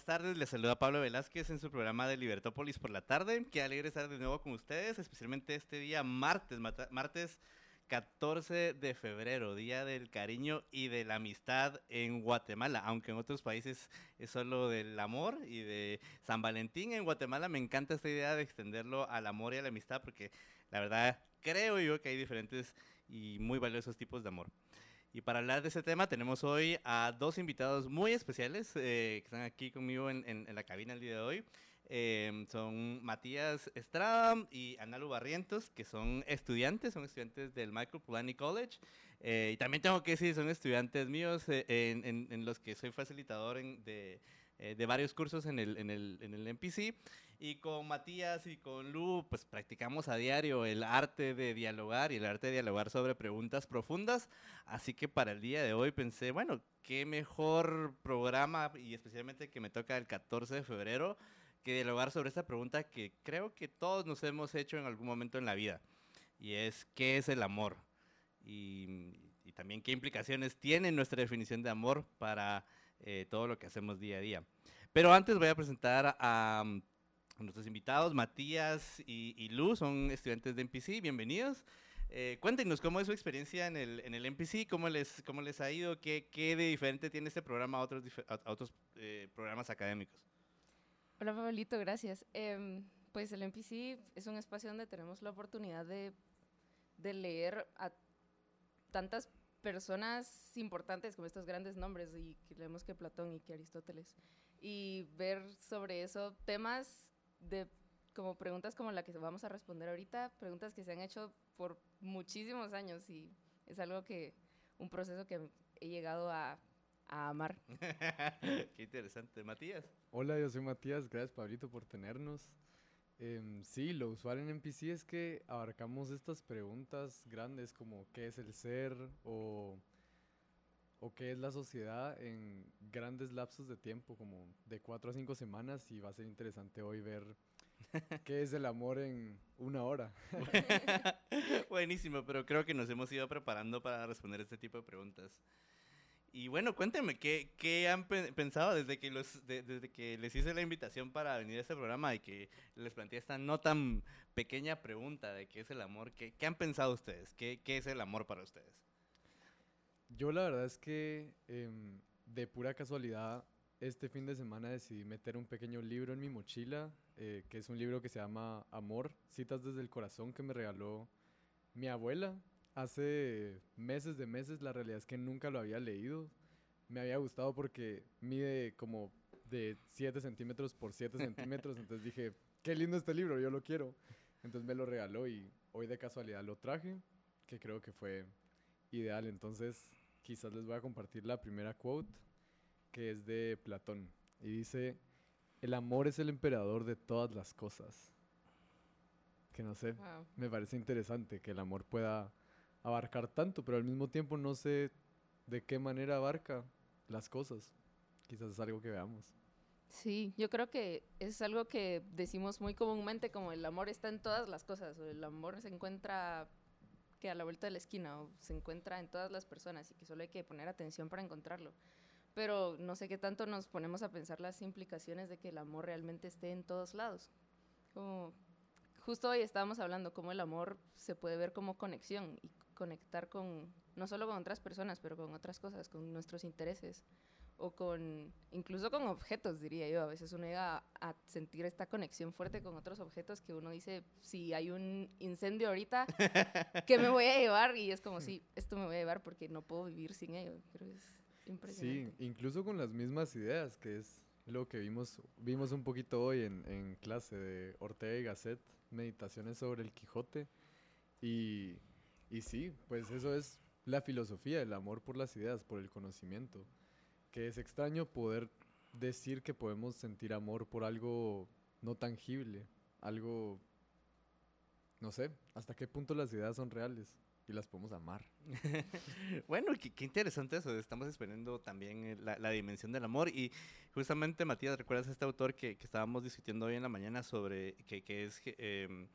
buenas tardes. Les saluda Pablo Velázquez en su programa de Libertópolis por la tarde. Qué alegre estar de nuevo con ustedes, especialmente este día martes, martes 14 de febrero, Día del Cariño y de la Amistad en Guatemala, aunque en otros países es solo del amor y de San Valentín. En Guatemala me encanta esta idea de extenderlo al amor y a la amistad porque la verdad creo yo que hay diferentes y muy valiosos tipos de amor. Y para hablar de ese tema tenemos hoy a dos invitados muy especiales eh, que están aquí conmigo en, en, la cabina el día de hoy. Eh, son Matías Estrada y Analu Barrientos, que son estudiantes, son estudiantes del Michael Pulani College. Eh, y también tengo que decir, son estudiantes míos en, en, los que soy facilitador de, de, varios cursos en el, en el, en el MPC. Y con Matías y con Lu, pues practicamos a diario el arte de dialogar y el arte de dialogar sobre preguntas profundas. Así que para el día de hoy pensé, bueno, qué mejor programa y especialmente que me toca el 14 de febrero que dialogar sobre esta pregunta que creo que todos nos hemos hecho en algún momento en la vida. Y es, ¿qué es el amor? Y, también qué implicaciones tiene nuestra definición de amor para eh, todo lo que hacemos día a día. Pero antes voy a presentar a nuestros invitados, Matías y, y son estudiantes de MPC, bienvenidos. Eh, cuéntenos cómo es su experiencia en el, en el MPC, cómo les, cómo les ha ido, qué, qué de diferente tiene este programa a otros, a otros eh, programas académicos. Hola Pablito, gracias. Em, pues el MPC es un espacio donde tenemos la oportunidad de, de leer a tantas personas importantes como estos grandes nombres y que leemos que Platón y que Aristóteles y ver sobre eso temas de como preguntas como la que vamos a responder ahorita, preguntas que se han hecho por muchísimos años y es algo que, un proceso que he llegado a, a amar. Qué interesante. Matías. Hola, yo soy Matías, gracias Pablito por tenernos. Eh, sí, lo usual en NPC es que abarcamos estas preguntas grandes como qué es el ser o, o qué es la sociedad en grandes lapsos de tiempo, como de cuatro a cinco semanas y va a ser interesante hoy ver ¿Qué es el amor en una hora? Buenísimo, pero creo que nos hemos ido preparando para responder este tipo de preguntas. Y bueno, cuéntenme, ¿qué, qué han pensado desde que, los, desde que les hice la invitación para venir a este programa y que les planteé esta no tan pequeña pregunta de qué es el amor? ¿Qué, qué han pensado ustedes? ¿Qué, ¿Qué, es el amor para ustedes? Yo la verdad es que em, de pura casualidad este fin de semana decidí meter un pequeño libro en mi mochila, eh, que es un libro que se llama Amor, Citas desde el Corazón, que me regaló mi abuela hace meses de meses. La realidad es que nunca lo había leído. Me había gustado porque mide como de 7 centímetros por 7 centímetros. Entonces dije, qué lindo este libro, yo lo quiero. Entonces me lo regaló y hoy de casualidad lo traje, que creo que fue ideal. Entonces quizás les voy a compartir la primera quote que es de Platón. Y dice, el amor es el emperador de todas las cosas. Que no sé, me parece interesante que el amor pueda abarcar tanto, pero al mismo tiempo no sé de qué manera abarca las cosas. Quizás es algo que veamos. Sí, yo creo que es algo que decimos muy comúnmente como el amor está en todas las cosas, o el amor se encuentra que a la vuelta de la esquina, o se encuentra en todas las personas y que solo hay que poner atención para encontrarlo pero no sé qué tanto nos ponemos a pensar las implicaciones de que el amor realmente esté en todos lados. Como justo hoy estábamos hablando cómo el amor se puede ver como conexión y conectar con no solo con otras personas, pero con otras cosas, con nuestros intereses o con incluso con objetos, diría yo. A veces uno llega a, sentir esta conexión fuerte con otros objetos que uno dice, si hay un incendio ahorita, ¿qué me voy a llevar? Y es como, sí, esto me voy a llevar porque no puedo vivir sin ello. Creo que es Sí, incluso con las mismas ideas, que es lo que vimos, vimos un poquito hoy en, en clase de Ortega y Gasset, meditaciones sobre el Quijote. Y, y sí, pues eso es la filosofía, el amor por las ideas, por el conocimiento. Que es extraño poder decir que podemos sentir amor por algo no tangible, algo, no sé, hasta qué punto las ideas son reales y las podemos amar. bueno, qué, interesante eso. Estamos esperando también eh, la, la, dimensión del amor. Y justamente, Matías, ¿recuerdas a este autor que, que estábamos discutiendo hoy en la mañana sobre que, que es eh,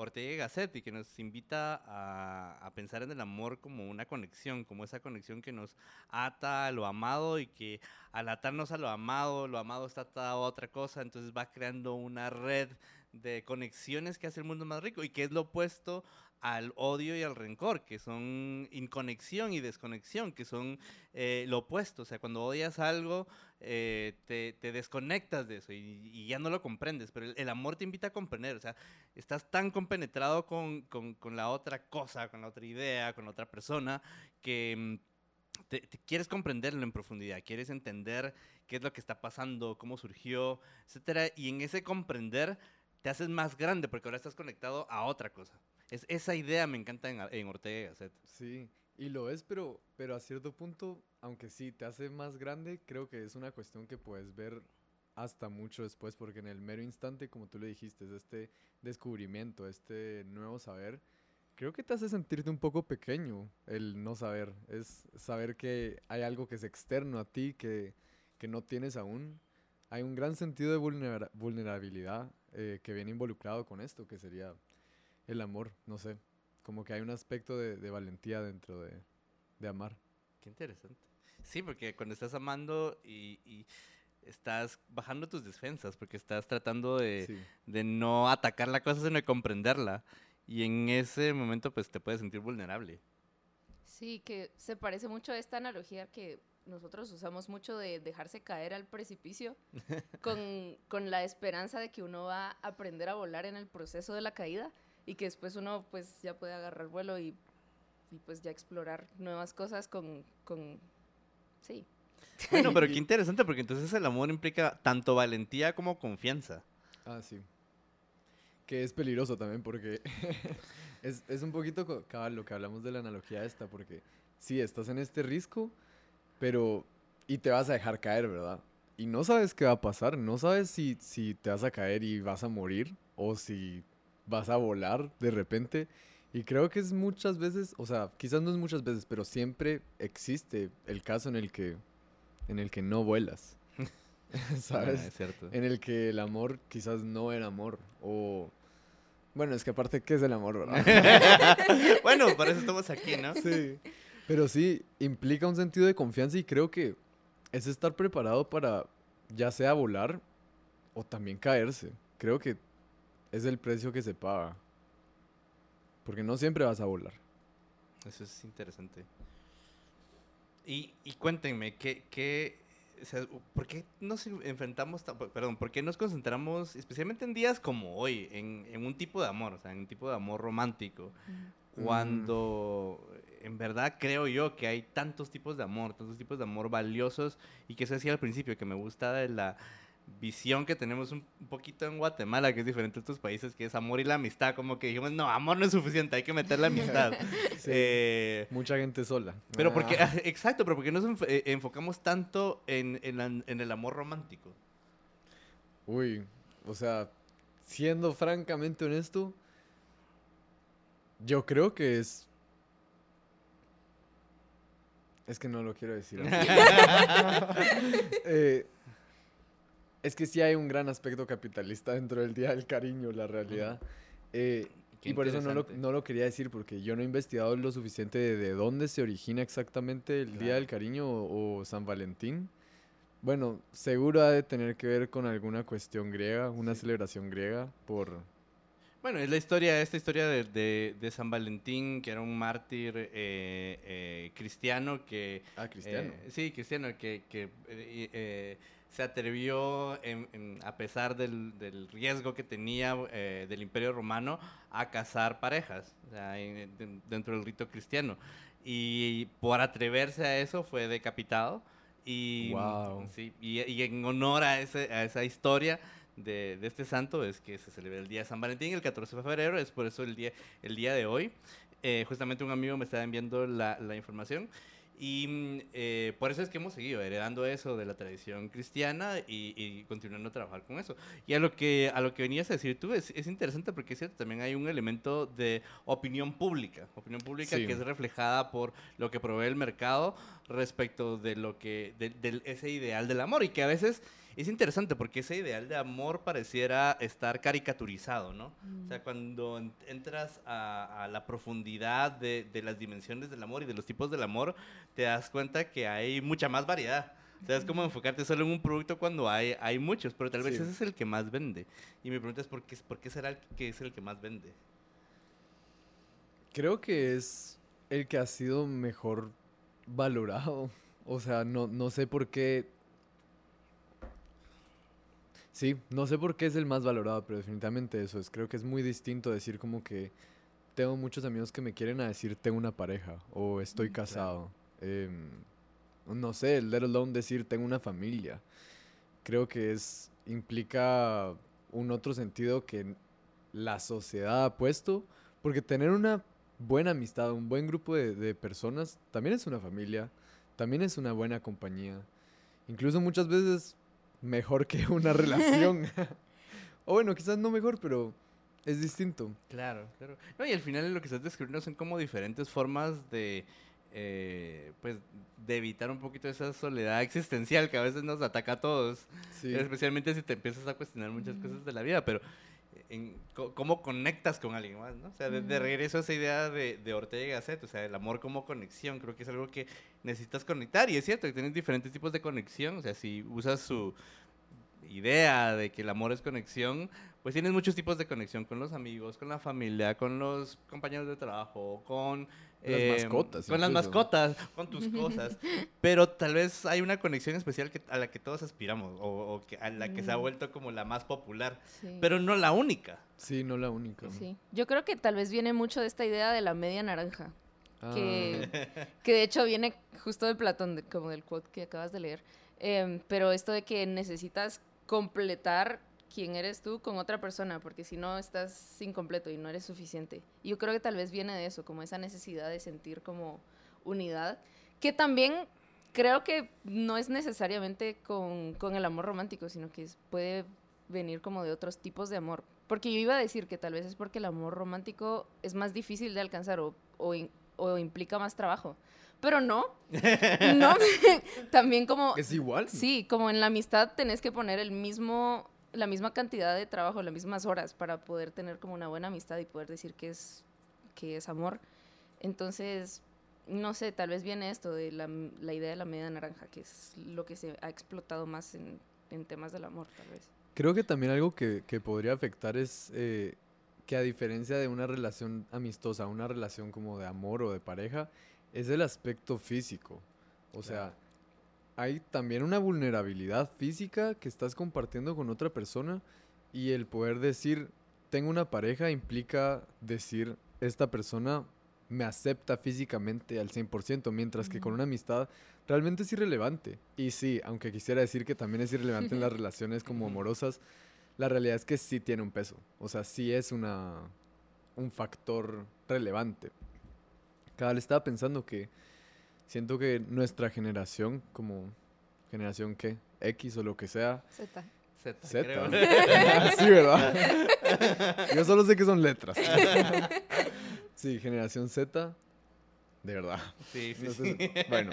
Ortega y Gasset y que nos invita a, a, pensar en el amor como una conexión, como esa conexión que nos ata a lo amado y que al atarnos a lo amado, lo amado está atado a otra cosa, entonces va creando una red de conexiones que hace el mundo más rico y que es lo opuesto al odio y al rencor, que son inconexión y desconexión, que son eh, lo opuesto. O sea, cuando odias algo, eh, te, te, desconectas de eso y, ya no lo comprendes, pero el, amor te invita a comprender. O sea, estás tan compenetrado con, con, con, la otra cosa, con la otra idea, con la otra persona, que mm, te quieres comprenderlo en profundidad, quieres entender qué es lo que está pasando, cómo surgió, etcétera, y en ese comprender te haces más grande porque ahora estás conectado a otra cosa. Es, esa idea me encanta en, en Ortega y. Sí, y lo es, pero, pero a cierto punto, aunque sí te hace más grande, creo que es una cuestión que puedes ver hasta mucho después, porque en el mero instante, como tú le dijiste, es este descubrimiento, este nuevo saber, creo que te hace sentirte un poco pequeño el no saber. Es saber que hay algo que es externo a ti, que, que no tienes aún. Hay un gran sentido de vulnera vulnerabilidad eh, que viene involucrado con esto, que sería el amor, no sé. Como que hay un aspecto de, de valentía dentro de, de, amar. Qué interesante. Sí, porque cuando estás amando y, y estás bajando tus defensas, porque estás tratando de, sí. de, no atacar la cosa, sino de comprenderla. Y en ese momento, pues te puedes sentir vulnerable. Sí, que se parece mucho a esta analogía que nosotros usamos mucho de dejarse caer al precipicio con, con la esperanza de que uno va a aprender a volar en el proceso de la caída y que después uno pues ya puede agarrar vuelo y, y pues ya explorar nuevas cosas con, con... sí. Bueno, pero qué interesante porque entonces el amor implica tanto valentía como confianza. Ah, sí. Que es peligroso también porque es, es, un poquito cabal lo que hablamos de la analogía esta, porque sí, estás en este risco, pero... y te vas a dejar caer, ¿verdad? Y no sabes qué va a pasar, no sabes si, si te vas a caer y vas a morir o si vas a volar de repente. Y creo que es muchas veces, o sea, quizás no es muchas veces, pero siempre existe el caso en el que, en el que no vuelas. ¿Sabes? Ah, es cierto. En el que el amor quizás no era amor. O. Bueno, es que aparte, ¿qué es el amor, verdad? bueno, para eso estamos aquí, ¿no? Sí. Pero sí, implica un sentido de confianza y creo que es estar preparado para ya sea volar o también caerse. Creo que es el precio que se paga. Porque no siempre vas a volar. Eso es interesante. Y, y cuéntenme, ¿qué, qué, o sea, ¿por qué nos enfrentamos, perdón, por qué nos concentramos, especialmente en días como hoy, en, en un tipo de amor, o sea, en un tipo de amor romántico? Mm. Cuando en verdad creo yo que hay tantos tipos de amor, tantos tipos de amor valiosos, y que eso decía al principio, que me gusta de la visión que tenemos un, poquito en Guatemala, que es diferente a estos países, que es amor y la amistad, como que dijimos, no, amor no es suficiente, hay que meter la amistad. sí, eh, mucha gente sola. Pero porque, ah. exacto, pero porque nos enf eh, enfocamos tanto en, en, la, en, el amor romántico? Uy, o sea, siendo francamente honesto, yo creo que es... Es que no lo quiero decir. es que sí hay un gran aspecto capitalista dentro del Día del Cariño, la realidad. Eh, y por eso no lo, no lo, quería decir, porque yo no he investigado lo suficiente de, de dónde se origina exactamente el claro. Día del Cariño o, o, San Valentín. Bueno, seguro ha de tener que ver con alguna cuestión griega, una sí. celebración griega por... Bueno, es la historia, esta historia de, de, de San Valentín, que era un mártir eh, eh, cristiano que... Ah, cristiano. Sí, cristiano, que... que se atrevió, en, en, a pesar del, del, riesgo que tenía eh, del Imperio Romano, a casar parejas o sea, en, de, dentro del rito cristiano. Y por atreverse a eso fue decapitado. Y, wow. sí, y, y en honor a, ese, a esa historia de, de, este santo es que se celebra el día de San Valentín, el 14 de febrero, es por eso el día, el día de hoy. Eh, justamente un amigo me estaba enviando la, la información. Y mm, eh, por eso es que hemos seguido heredando eso de la tradición cristiana y, y, continuando a trabajar con eso. Y a lo que, a lo que venías a decir tú, es, es interesante porque es cierto, también hay un elemento de opinión pública, opinión pública Sí. que es reflejada por lo que provee el mercado respecto de lo que, de, de ese ideal del amor y que a veces es interesante porque ese ideal de amor pareciera estar caricaturizado, ¿no? O sea, cuando en- entras a, a la profundidad de, de las dimensiones del amor y de los tipos del amor, te das cuenta que hay mucha más variedad. O sea, es como enfocarte solo en un producto cuando hay, hay muchos, pero tal vez Sí. ese es el que más vende. Y mi pregunta es, ¿por qué, ¿por qué será el que es el que más vende? Creo que es el que ha sido mejor valorado. O sea, no, no sé por qué. Sí, no sé por qué es el más valorado, pero definitivamente eso es. Creo que es muy distinto decir como que tengo muchos amigos que me quieren a decir tengo una pareja o estoy casado. Em, no sé, let alone decir tengo una familia. Creo que es implica un otro sentido que la sociedad ha puesto, porque tener una buena amistad, un buen grupo de, de personas, también es una familia, también es una buena compañía. Incluso muchas veces mejor que una relación. o bueno, quizás no mejor, pero es distinto. Claro, claro. No, y al final lo que estás describiendo son como diferentes formas de, eh, pues, de evitar un poquito esa soledad existencial que a veces nos ataca a todos. Sí. Especialmente si te empiezas a cuestionar muchas cosas de la vida, pero en cómo conectas con alguien más, ¿no? O sea, de, de regreso a esa idea de, de Ortega y Gasset, o sea, el amor como conexión, creo que es algo que necesitas conectar y es cierto que tienes diferentes tipos de conexión, o sea, si usas su idea de que el amor es conexión, pues tienes muchos tipos de conexión con los amigos, con la familia, con los compañeros de trabajo, con Las mascotas, con las mascotas, con tus cosas. Pero tal vez hay una conexión especial que, a la que todos aspiramos o, o que, a la que se ha Mm. vuelto como la más popular, Sí. pero no la única. Sí, no la única. Sí. Yo creo que tal vez viene mucho de esta idea de la media naranja. Ah, que, que de hecho viene justo de Platón, de- como del quote que acabas de leer. Em, pero esto de que necesitas completar quién eres tú con otra persona, porque si no estás incompleto y no eres suficiente. Y yo creo que tal vez viene de eso, como esa necesidad de sentir como unidad, que también creo que no es necesariamente con, con el amor romántico, sino que puede venir como de otros tipos de amor. Porque yo iba a decir que tal vez es porque el amor romántico es más difícil de alcanzar o, o, in- o implica más trabajo. Pero no, no, también como... es igual. Sí, como en la amistad tenés que poner el mismo, la misma cantidad de trabajo, las mismas horas para poder tener como una buena amistad y poder decir que es, que es amor. Entonces, no sé, tal vez viene esto de la, la idea de la media naranja, que es lo que se ha explotado más en, en temas del amor, tal vez. Creo que también algo que, que podría afectar es eh, que a diferencia de una relación amistosa, una relación como de amor o de pareja, es el aspecto físico. O sea. Hay también una vulnerabilidad física que estás compartiendo con otra persona y el poder decir, tengo una pareja implica decir, esta persona me acepta físicamente al 100%, mientras que con una amistad realmente es irrelevante. Y sí, aunque quisiera decir que también es irrelevante en las relaciones como amorosas, la realidad es que sí tiene un peso. O sea, sí es una, un factor relevante. Cada vez estaba pensando que siento que nuestra generación, como generación que X o lo que sea, Z. Z, Z. creo. sí, ¿verdad? Yo solo sé que son letras. sí, generación Z, de verdad. Sí, sí, sé, bueno,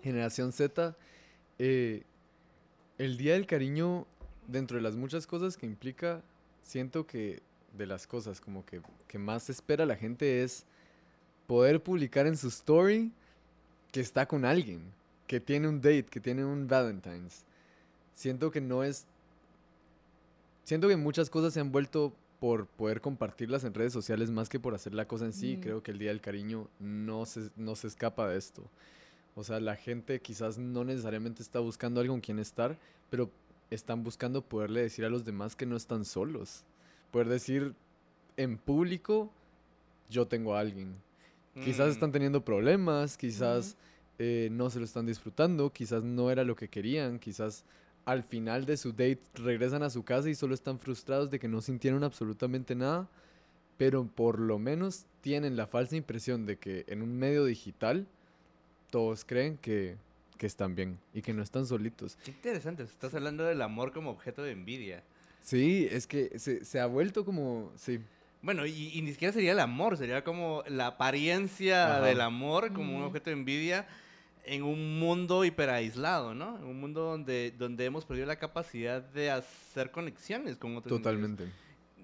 generación Z, eh, el Día del Cariño, dentro de las muchas cosas que implica, siento que de las cosas como que, que más espera la gente es poder publicar en su story que está con alguien, que tiene un date, que tiene un Valentine's. Siento que no es... Siento que muchas cosas se han vuelto por poder compartirlas en redes sociales más que por hacer la cosa en sí. Mm. Creo que el Día del Cariño no se, no se escapa de esto. O sea, la gente quizás no necesariamente está buscando algo con quien estar, pero están buscando poderle decir a los demás que no están solos. Poder decir en público, yo tengo a alguien. Quizás Mm. están teniendo problemas, quizás Ujú. eh, no se lo están disfrutando, quizás no era lo que querían, quizás al final de su date regresan a su casa y solo están frustrados de que no sintieron absolutamente nada, pero por lo menos tienen la falsa impresión de que en un medio digital todos creen que, que están bien y que no están solitos. Qué interesante, estás hablando del amor como objeto de envidia. Sí, es que se, se ha vuelto como, sí, Bueno, y, y ni siquiera sería el amor, sería como la apariencia Ajá. del amor como un objeto de envidia en un mundo hiperaislado, ¿no? En un mundo donde, donde hemos perdido la capacidad de hacer conexiones con otros individuos. totalmente.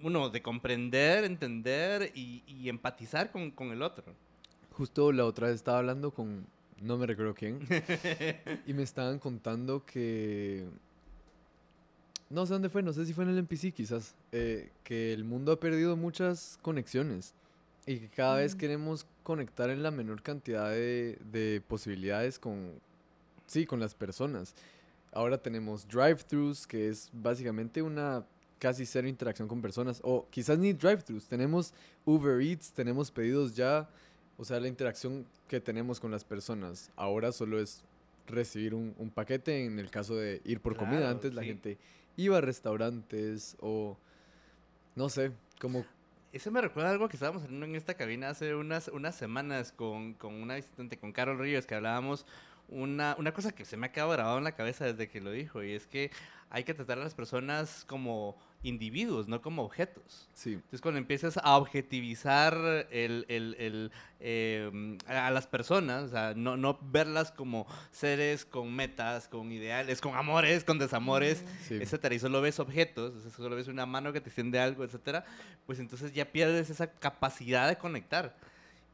Uno, de comprender, entender y, y empatizar con, con el otro. Justo la otra vez estaba hablando con, no me recuerdo quién, y me estaban contando que, no sé dónde fue, no sé si fue en el NPC quizás, eh, que el mundo ha perdido muchas conexiones y que cada vez Mm. queremos conectar en la menor cantidad de, de posibilidades con, sí, con las personas. Ahora tenemos drive-thrus, que es básicamente una casi cero interacción con personas, o quizás ni drive-thrus, tenemos Uber Eats, tenemos pedidos ya, o sea, la interacción que tenemos con las personas ahora solo es recibir un, un paquete en el caso de ir por comida. Antes la gente iba a restaurantes o no sé, como Eso me recuerda algo que estábamos hablando en esta cabina hace unas, unas semanas con, con una visitante, con Carol Ríos, que hablábamos una, una cosa que se me ha quedado grabado en la cabeza desde que lo dijo, y es que hay que tratar a las personas como individuos, no como objetos. sí, Entonces, cuando empiezas a objetivizar el, el- el, eh, a las personas, o sea, no, no verlas como seres con metas, con ideales, con amores, con desamores, sí. etcétera, y solo ves objetos, o sea, solo ves una mano que te extiende algo, etcétera, pues entonces ya pierdes esa capacidad de conectar.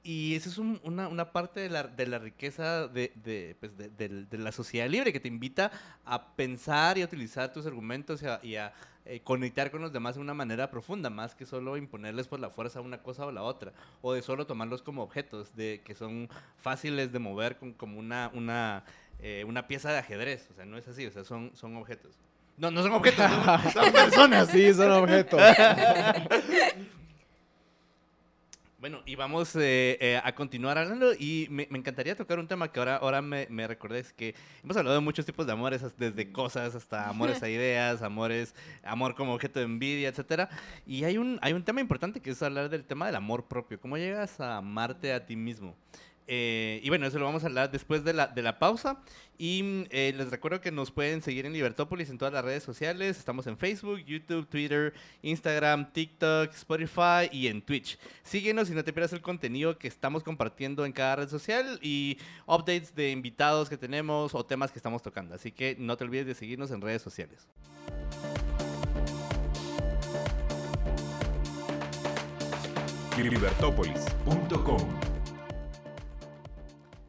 Y esa es un- una, una parte de la, de la riqueza de, de, pues, de- la sociedad libre que te invita a pensar y a utilizar tus argumentos y a, y a, eh, conectar con los demás de una manera profunda, más que solo imponerles por la fuerza una cosa o la otra, o de solo tomarlos como objetos, de que son fáciles de mover con, como una, una, eh, una pieza de ajedrez. O sea, no es así, o sea, son, son objetos. No, no son objetos, son, son personas. Sí, son objetos. Bueno, y vamos eh, eh, a continuar hablando y me, me encantaría tocar un tema que ahora, ahora me, me recordé, es que hemos hablado de muchos tipos de amores, desde cosas hasta amores a ideas, amores, amor como objeto de envidia, etcétera. Y hay un, hay un tema importante que es hablar del tema del amor propio, cómo llegas a amarte a ti mismo. Eh, y bueno, eso lo vamos a hablar después de la, de la pausa. Y mm, eh, les recuerdo que nos pueden seguir en Libertópolis en todas las redes sociales. Estamos en Facebook, YouTube, Twitter, Instagram, TikTok, Spotify y en Twitch. Síguenos y no te pierdas el contenido que estamos compartiendo en cada red social y updates de invitados que tenemos o temas que estamos tocando. Así que no te olvides de seguirnos en redes sociales. Libertópolis.com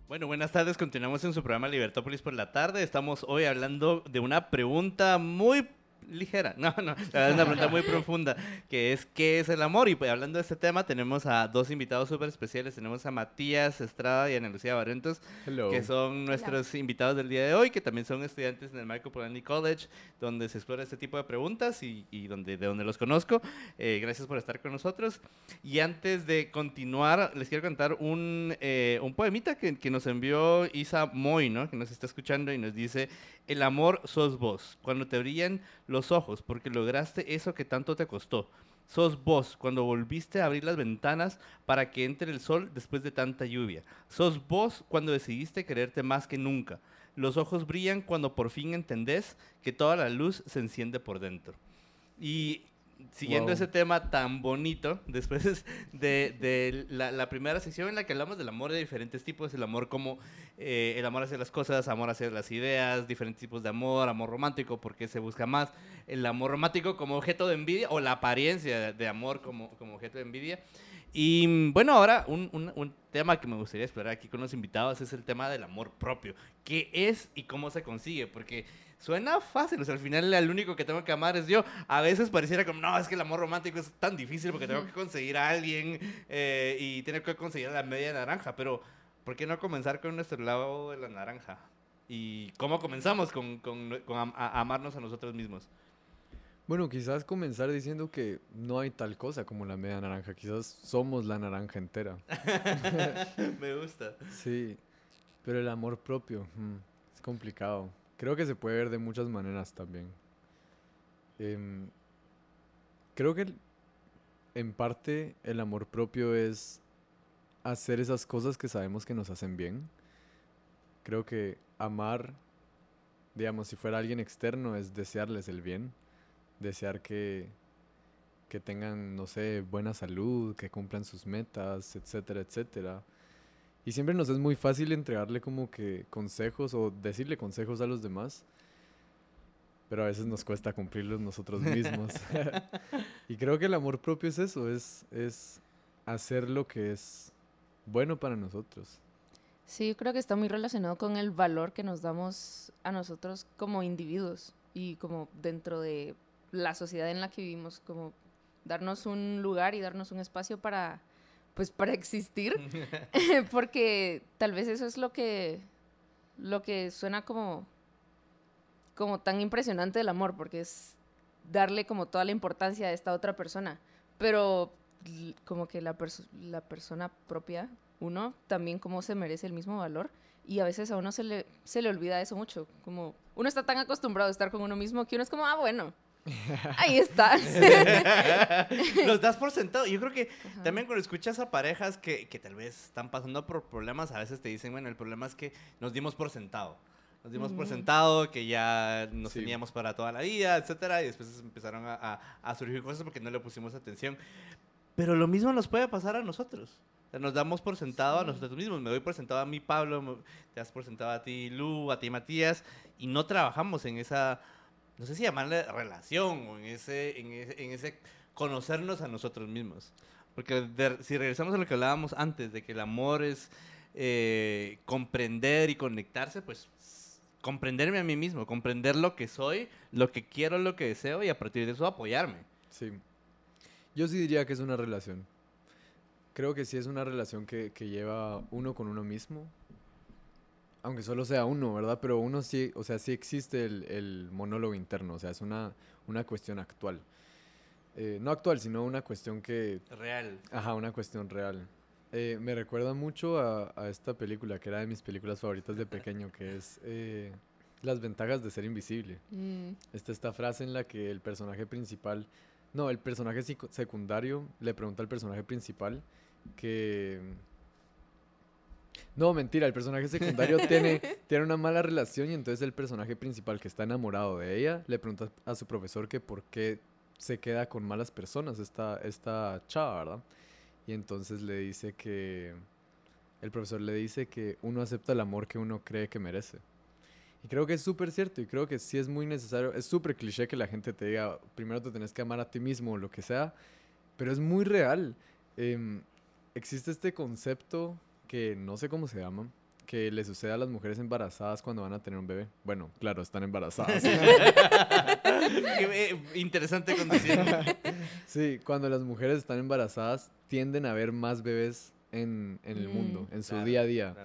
Bueno, buenas tardes. Continuamos en su programa Libertópolis por la tarde. Estamos hoy hablando de una pregunta muy ligera. No, no, la verdad es una pregunta muy profunda, que es ¿qué es el amor? Y pues, hablando de este tema, tenemos a dos invitados súper especiales. Tenemos a Matías Estrada y a Ana Lucía Barrentos, Hello. que son nuestros invitados del día de hoy, que también son estudiantes en el Michael Polanyi College, donde se explora este tipo de preguntas y, y donde, de donde los conozco. Eh, gracias por estar con nosotros. Y antes de continuar, les quiero contar un, eh, un poemita que, que nos envió Isa Moy, ¿no? que nos está escuchando y nos dice, el amor sos vos, cuando te brillan los ojos, porque lograste eso que tanto te costó. Sos vos cuando volviste a abrir las ventanas para que entre el sol después de tanta lluvia. Sos vos cuando decidiste quererte más que nunca. Los ojos brillan cuando por fin entendés que toda la luz se enciende por dentro. Y siguiendo Wow. ese tema tan bonito, después de, de la, la primera sección en la que hablamos del amor de diferentes tipos, el amor como eh, el amor hacia las cosas, amor hacia las ideas, diferentes tipos de amor, amor romántico, porque se busca más, el amor romántico como objeto de envidia o la apariencia de, amor como, como objeto de envidia. Y bueno, ahora un, un- un tema que me gustaría explorar aquí con los invitados es el tema del amor propio. ¿Qué es y cómo se consigue? Porque suena fácil, o sea, al final el único que tengo que amar es yo. A veces pareciera como, no, es que el amor romántico es tan difícil porque tengo que conseguir a alguien eh, y tengo que conseguir la media naranja, pero ¿por qué no comenzar con nuestro lado de la naranja? ¿Y cómo comenzamos con, con- con a- amarnos a nosotros mismos? Bueno, quizás comenzar diciendo que no hay tal cosa como la media naranja. Quizás somos la naranja entera. Me gusta. Sí, pero el amor propio mm, es complicado. Creo que se puede ver de muchas maneras también. Em, creo que en parte el amor propio es hacer esas cosas que sabemos que nos hacen bien. Creo que amar, digamos, si fuera alguien externo, es desearles el bien, desear que, que tengan, no sé, buena salud, que cumplan sus metas, etcétera, etcétera. Y siempre nos es muy fácil entregarle como que consejos o decirle consejos a los demás, pero a veces nos cuesta cumplirlos nosotros mismos. y creo que el amor propio es eso, es, es hacer lo que es bueno para nosotros. Sí, yo creo que está muy relacionado con el valor que nos damos a nosotros como individuos y como dentro de la sociedad en la que vivimos, como darnos un lugar y darnos un espacio para, pues, para existir, porque tal vez eso es lo que, lo que suena como, como tan impresionante del amor, porque es darle como toda la importancia a esta otra persona, pero como que la, la persona propia, uno, también como se merece el mismo valor. Y a veces a uno se le, se le olvida eso mucho. Como uno está tan acostumbrado a estar con uno mismo que uno es como, ah, bueno, ahí está. Los das por sentado. Yo creo que también cuando escuchas a parejas que, que, tal vez están pasando por problemas, a veces te dicen, bueno, el problema es que nos dimos por sentado. Nos dimos por sentado que ya nos teníamos para toda la vida, etcétera, y después empezaron a, a, a surgir cosas porque no le pusimos atención. Pero lo mismo nos puede pasar a nosotros. nos damos por sentado a nosotros mismos. Me doy por sentado a mí, Pablo, te das por sentado a ti, Lu, a ti, Matías, y no trabajamos en esa, no sé si llamarle relación o en ese, en ese, conocernos a nosotros mismos. Porque si regresamos a lo que hablábamos antes, de que el amor es eh, comprender y conectarse, pues comprenderme a mí mismo, comprender lo que soy, lo que quiero, lo que deseo y a partir de eso apoyarme. Sí. Yo sí diría que es una relación. Creo que sí es una relación que, lleva uno con uno mismo. Aunque solo sea uno, ¿verdad? Pero uno sí, o sea, sí existe el, monólogo interno, o sea, es una, una cuestión actual. Eh, no actual, sino una cuestión que... Real. Ajá, una cuestión real. Eh, me recuerda mucho a, esta película, que era de mis películas favoritas de pequeño, que es eh, Las ventajas de ser invisible. Mm. Está esta frase en la que el personaje principal no, el personaje secundario le pregunta al personaje principal que... No, mentira, el personaje secundario tiene, tiene una mala relación y entonces el personaje principal que está enamorado de ella le pregunta a su profesor que por qué se queda con malas personas esta, esta chava, ¿verdad? Y entonces le dice que... El profesor le dice que uno acepta el amor que uno cree que merece. Y creo que es súper cierto y creo que sí es muy necesario, es súper cliché que la gente te diga, primero te tenés que amar a ti mismo o lo que sea, pero es muy real. Em, existe este concepto que no sé cómo se llama, que le sucede a las mujeres embarazadas cuando van a tener un bebé. Bueno, claro, están embarazadas. Eh, interesante condición. sí, cuando las mujeres están embarazadas tienden a ver más bebés en, en el mundo, en su día a día.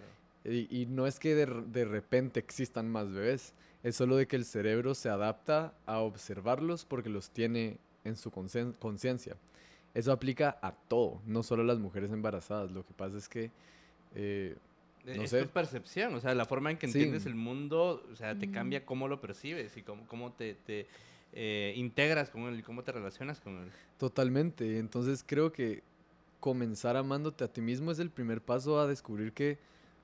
Y, no es que de, de, repente existan más bebés, es solo de que el cerebro se adapta a observarlos porque los tiene en su conciencia. Eso aplica a todo, no solo a las mujeres embarazadas. Lo que pasa es que... Eh, no es tu percepción, o sea, la forma en que entiendes el mundo, o sea, te cambia cómo lo percibes y cómo, cómo te, te eh, integras con él y cómo te relacionas con él. Totalmente, entonces creo que comenzar amándote a ti mismo es el primer paso a descubrir que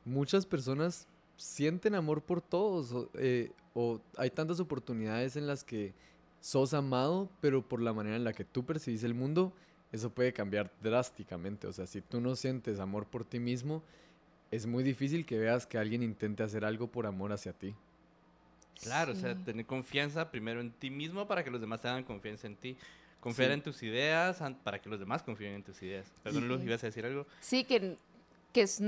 muchas personas sienten amor por todos eh, o, hay tantas oportunidades en las que sos amado, pero por la manera en la que tú percibís el mundo, eso puede cambiar drásticamente. O sea, si tú no sientes amor por ti mismo, es muy difícil que veas que alguien intente hacer algo por amor hacia ti. Claro, o sea, tener confianza primero en ti mismo para que los demás tengan confianza en ti. Confiar en tus ideas para que los demás confíen en tus ideas. Perdón, Luz, ¿ibas a decir algo? Sí, que, que es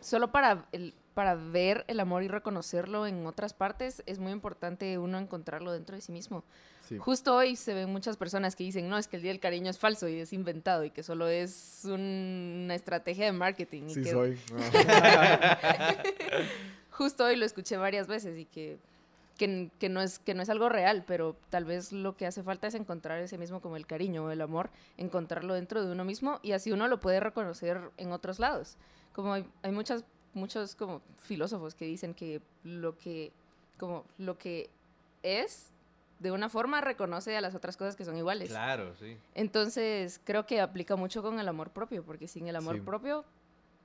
solo para, el, para ver el amor y reconocerlo en otras partes, es muy importante uno encontrarlo dentro de sí mismo. Justo hoy se ven muchas personas que dicen, no, es que el Día del Cariño es falso y es inventado y que solo es una estrategia de marketing. Sí, soy. Justo hoy lo escuché varias veces y que, que, que, no es, que no es algo real, pero tal vez lo que hace falta es encontrar ese mismo como el cariño o el amor, encontrarlo dentro de uno mismo y así uno lo puede reconocer en otros lados como hay, hay muchas, muchos como filósofos que dicen que lo que, como lo que es, de una forma reconoce a las otras cosas que son iguales. Claro, sí. Entonces, creo que aplica mucho con el amor propio, porque sin el amor propio,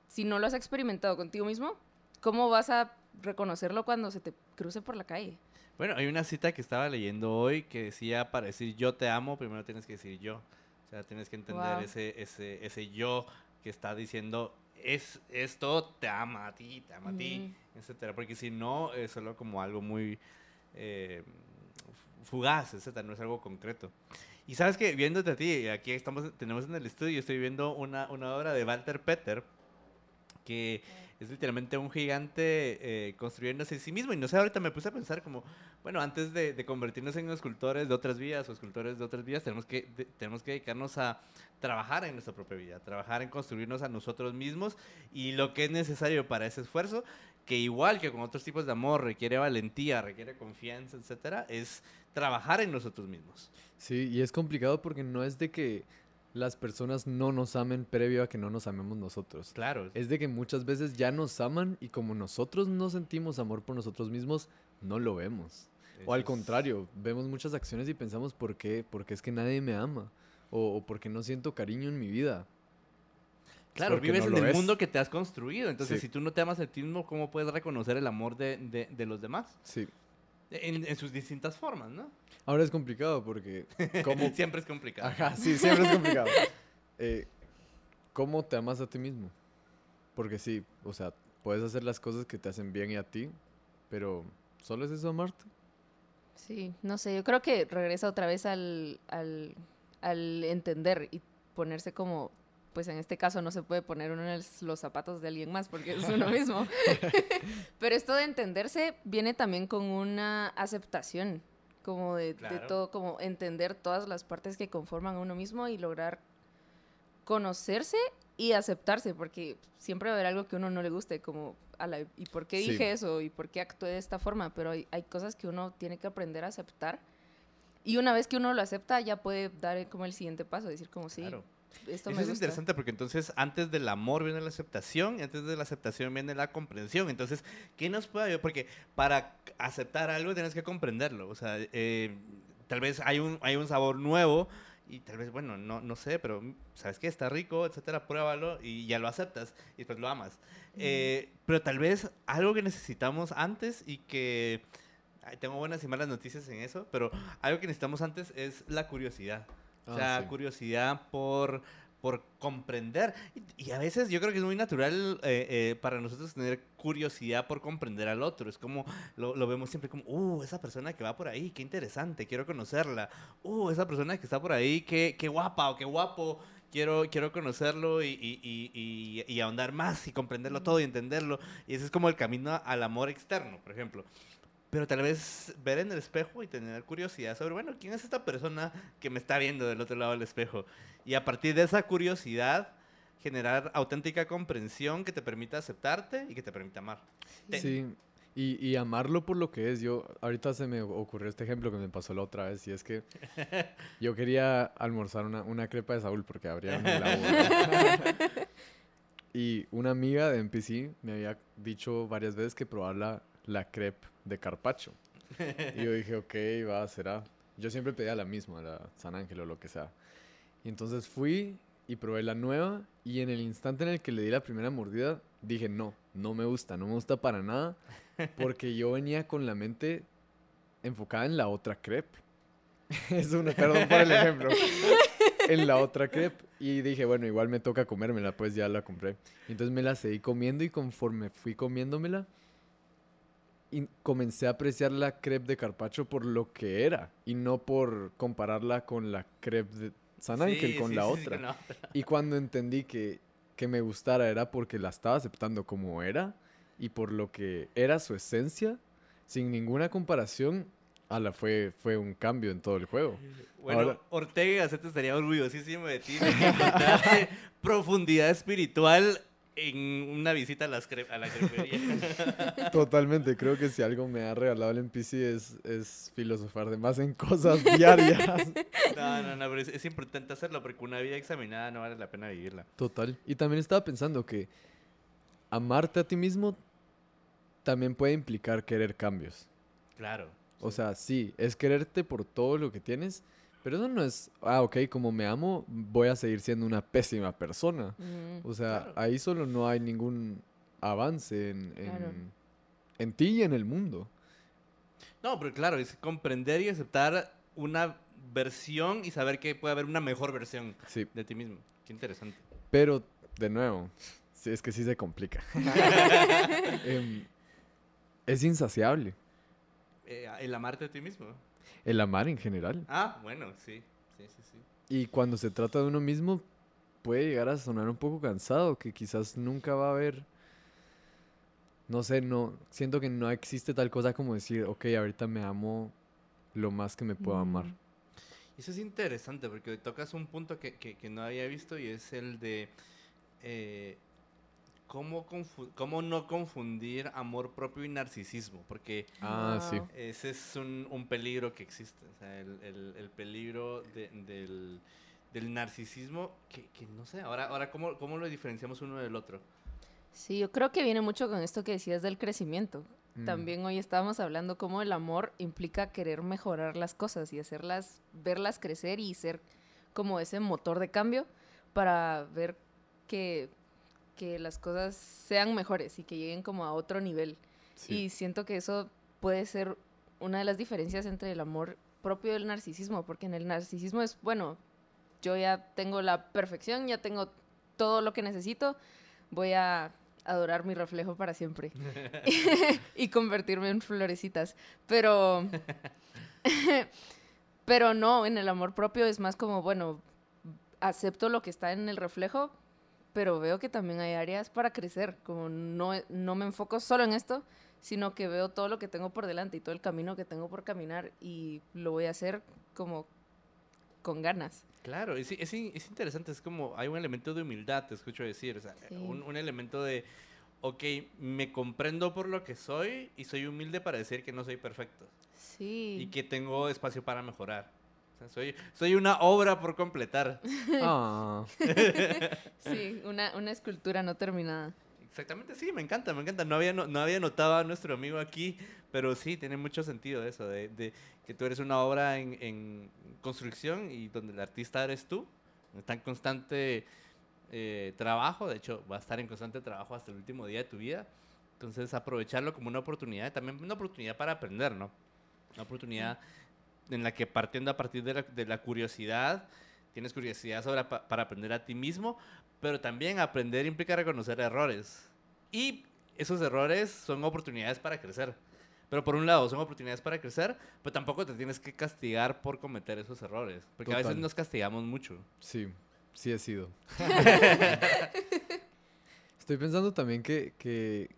si no lo has experimentado contigo mismo, ¿cómo vas a reconocerlo cuando se te cruce por la calle. Bueno, hay una cita que estaba leyendo hoy que decía, para decir yo te amo, primero tienes que decir yo. O sea, tienes que entender Wow. ese, ese, ese yo que está diciendo, es esto te ama a ti, te ama a ti, etcétera. Porque si no, es solo como algo muy eh, fugaz, etcétera, no es algo concreto. Y sabes que viéndote a ti, aquí estamos, tenemos en el estudio, estoy viendo una, una obra de Walter Peter, que es literalmente un gigante eh, construyéndose a sí mismo. Y no sé, ahorita me puse a pensar como, bueno, antes de, de convertirnos en escultores de otras vidas o escultores de otras vidas, tenemos que, de- tenemos que dedicarnos a trabajar en nuestra propia vida, trabajar en construirnos a nosotros mismos y lo que es necesario para ese esfuerzo, que igual que con otros tipos de amor requiere valentía, requiere confianza, etcétera, es trabajar en nosotros mismos. Sí, y es complicado porque no es de que las personas no nos amen previo a que no nos amemos nosotros. Claro. Es de que muchas veces ya nos aman y como nosotros no sentimos amor por nosotros mismos, no lo vemos. O al es- contrario, vemos muchas acciones y pensamos, ¿por qué? Porque es que nadie me ama. O, o porque no siento cariño en mi vida. Claro, vives no en el es. mundo que te has construido. Entonces, Sí. si tú no te amas a ti mismo, ¿cómo puedes reconocer el amor de, de- de los demás? Sí. En, en sus distintas formas, ¿no? Ahora es complicado porque... ¿Cómo? Siempre es complicado. Ajá, sí, siempre es complicado. Eh, ¿Cómo te amas a ti mismo? Porque sí, o sea, puedes hacer las cosas que te hacen bien y a ti, pero ¿solo es eso amarte? Sí, no sé, yo creo que regresa otra vez al, al, al entender y ponerse como, pues en este caso no se puede poner uno en los zapatos de alguien más porque es uno mismo. Pero esto de entenderse viene también con una aceptación, como de, todo, como entender todas las partes que conforman a uno mismo y lograr conocerse y aceptarse, porque siempre va a haber algo que a uno no le guste, como, "Ala, ¿y por qué Sí. dije eso? ¿Y por qué actué de esta forma? Pero hay, hay cosas que uno tiene que aprender a aceptar. Y una vez que uno lo acepta, ya puede dar eh, como el siguiente paso, decir como, sí, Claro. Esto Eso me es gusta. interesante porque entonces antes del amor viene la aceptación y antes de la aceptación viene la comprensión. Entonces, ¿qué nos puede ayudar? Porque para aceptar algo tienes que comprenderlo. O sea, eh, tal vez hay un, hay un sabor nuevo y tal vez, bueno, no, no sé, pero mm, ¿sabes qué? Está rico, etcétera, pruébalo y ya lo aceptas y después lo amas. Eh, pero tal vez algo que necesitamos antes y que... ay, tengo buenas y malas noticias en eso, pero algo que necesitamos antes es la curiosidad. O Ah, sea, sí. curiosidad por, por comprender. Y, y a veces yo creo que es muy natural eh, eh, para nosotros tener curiosidad por comprender al otro. Es como, lo, lo vemos siempre como, uh, esa persona que va por ahí, qué interesante, quiero conocerla. Uh, esa persona que está por ahí, qué, qué guapa o qué guapo. Quiero, quiero conocerlo y, y, y, y- y ahondar más y comprenderlo todo y entenderlo. Y ese es como el camino al amor externo, por ejemplo. Pero tal vez ver en el espejo y tener curiosidad sobre, bueno, ¿quién es esta persona que me está viendo del otro lado del espejo? Y a partir de esa curiosidad, generar auténtica comprensión que te permita aceptarte y que te permita amar. Sí, y, y amarlo por lo que es. Yo, ahorita se me ocurrió este ejemplo que me pasó la otra vez, y es que yo quería almorzar una, una crepa de Saúl porque en la. Y una amiga de NPC me había dicho varias veces que probar la, la crepe de carpacho. Y yo dije, ok, va, será. Yo siempre pedía la misma, la San Ángel o lo que sea. Y entonces fui y probé la nueva y en el instante en el que le di la primera mordida, dije, no, no me gusta, no me gusta para nada, porque yo venía con la mente enfocada en la otra crepe. es una, perdón por el ejemplo. en la otra crepe. Y dije, bueno, igual me toca comérmela, pues ya la compré. Y entonces me la seguí comiendo y conforme fui comiéndomela, y comencé a apreciar la crepe de carpacho por lo que era y no por compararla con la crepe de San Ángel, Sí, con, sí, la sí, otra. con la otra. Y cuando entendí que, que me gustara era porque la estaba aceptando como era y por lo que era su esencia, sin ninguna comparación, ala, fue, fue un cambio en todo el juego. Bueno, Ahora- Ortega y Gasset estaría orgullosísimo de ti, de profundidad espiritual en una visita a, las a la crepería. Totalmente, creo que si algo me ha regalado el NPC es, es filosofar de más en cosas diarias. No, no, no, pero es, es importante hacerlo porque una vida examinada no vale la pena vivirla. Total. Y también estaba pensando que amarte a ti mismo también puede implicar querer cambios. Claro. O sí. sea, sí, es quererte por todo lo que tienes, pero eso no es, ah, ok, como me amo, voy a seguir siendo una pésima persona. Mm, O sea, Claro. ahí solo no hay ningún avance en, en Claro. en ti y en el mundo. No, pero claro, es comprender y aceptar una versión y saber que puede haber una mejor versión Sí, de ti mismo. Qué interesante. pero de nuevo, es que sí se complica. Em, es insaciable Eh, el amarte a ti mismo. El amar en general. Ah, bueno, sí. Sí, sí, sí. Y cuando se trata de uno mismo, puede llegar a sonar un poco cansado, que quizás nunca va a haber, no sé, no, siento que no existe tal cosa como decir, ok, ahorita me amo lo más que me puedo amar. Mm. Eso es interesante porque tocas un punto que, que- que no había visto y es el de eh, cómo, confu- cómo no confundir amor propio y narcisismo. Porque Ah, sí. Ese es un, un peligro que existe. O sea, el, el- el peligro de- del, del narcisismo que, que no sé, ahora, ahora ¿cómo, ¿cómo lo diferenciamos uno del otro? Sí, yo creo que viene mucho con esto que decías del crecimiento. Mm. También hoy estábamos hablando cómo el amor implica querer mejorar las cosas y hacerlas, verlas crecer y ser como ese motor de cambio para ver que, que las cosas sean mejores y que lleguen como a otro nivel. Sí. Y siento que eso puede ser una de las diferencias entre el amor propio y el narcisismo, porque en el narcisismo es, bueno, yo ya tengo la perfección, ya tengo todo lo que necesito, voy a adorar mi reflejo para siempre y convertirme en florecitas. Pero, pero no, en el amor propio es más como, bueno, acepto lo que está en el reflejo, pero veo que también hay áreas para crecer, como no, no me enfoco solo en esto, sino que veo todo lo que tengo por delante y todo el camino que tengo por caminar y lo voy a hacer como con ganas. Claro, es, es, es interesante, es como hay un elemento de humildad, te escucho decir, o sea, Sí. un, un elemento de, ok, me comprendo por lo que soy y soy humilde para decir que no soy perfecto Sí. y que tengo espacio para mejorar. O sea, soy, soy una obra por completar. Ah, Sí, una, una escultura no terminada. Exactamente, sí, me encanta, me encanta. No había, no, no había notado a nuestro amigo aquí, pero sí, tiene mucho sentido eso, de, de que tú eres una obra en, en construcción y donde el artista eres tú. Está en constante eh, trabajo, de hecho, va a estar en constante trabajo hasta el último día de tu vida. Entonces, aprovecharlo como una oportunidad, también una oportunidad para aprender, ¿no? Una oportunidad en la que partiendo a partir de la, de la curiosidad, tienes curiosidad sobre, para aprender a ti mismo, pero también aprender implica reconocer errores. Y esos errores son oportunidades para crecer. Pero por un lado son oportunidades para crecer, pero tampoco te tienes que castigar por cometer esos errores. Porque a veces nos castigamos mucho. sí, sí he sido. Estoy pensando también que, que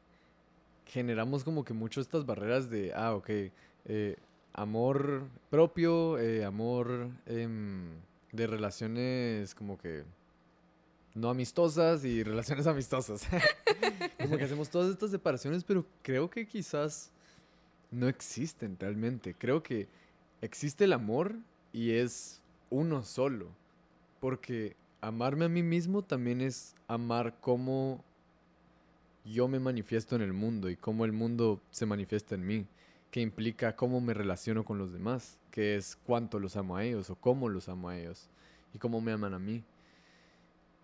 generamos como que mucho estas barreras de, ah, ok, eh, amor propio, eh, amor em, de relaciones como que no amistosas y relaciones amistosas. como que hacemos todas estas separaciones, pero creo que quizás no existen realmente. Creo que existe el amor y es uno solo. Porque amarme a mí mismo también es amar cómo yo me manifiesto en el mundo y cómo el mundo se manifiesta en mí, que implica cómo me relaciono con los demás, que es cuánto los amo a ellos o cómo los amo a ellos y cómo me aman a mí.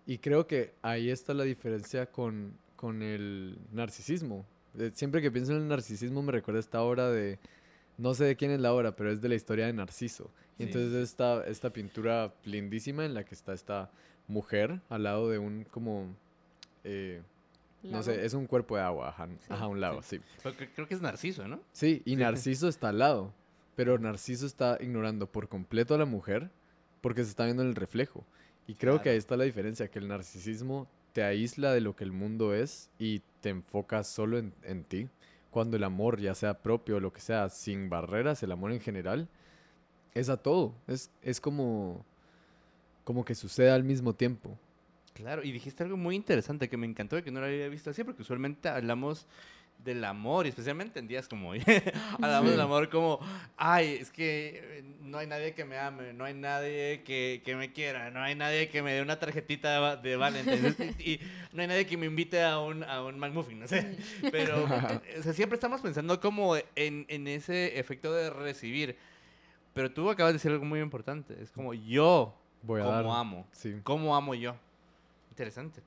Y creo que ahí está la diferencia con, con el narcisismo. Eh, Siempre que pienso en el narcisismo me recuerda esta obra de, no sé de quién es la obra, pero es de la historia de Narciso. Y Sí. entonces esta, esta pintura lindísima en la que está esta mujer al lado de un como, eh, no Lago. sé, es un cuerpo de agua, ajá, ajá, un lago, sí. Pero creo que es Narciso, ¿no? Sí, y Narciso está al lado, pero Narciso está ignorando por completo a la mujer porque se está viendo en el reflejo. Y creo que ahí está la diferencia, que el narcisismo te aísla de lo que el mundo es y te enfocas solo en, en ti. Cuando el amor, ya sea propio o lo que sea, sin barreras, el amor en general, es a todo. Es, es como, como que sucede al mismo tiempo. Claro, y dijiste algo muy interesante que me encantó y que no lo había visto así, porque usualmente hablamos del amor, y especialmente en días como hoy. hablamos del Sí. amor como, ay, es que eh, no hay nadie que me ame, no hay nadie que, que me quiera, no hay nadie que me dé una tarjetita de, de Valentine's, y, y no hay nadie que me invite a un, a un McMuffin, no sé. Pero o sea, siempre estamos pensando como en, en ese efecto de recibir. Pero tú acabas de decir algo muy importante, es como yo, Voy a como dar. amo. Sí. ¿Cómo amo yo? Interesante.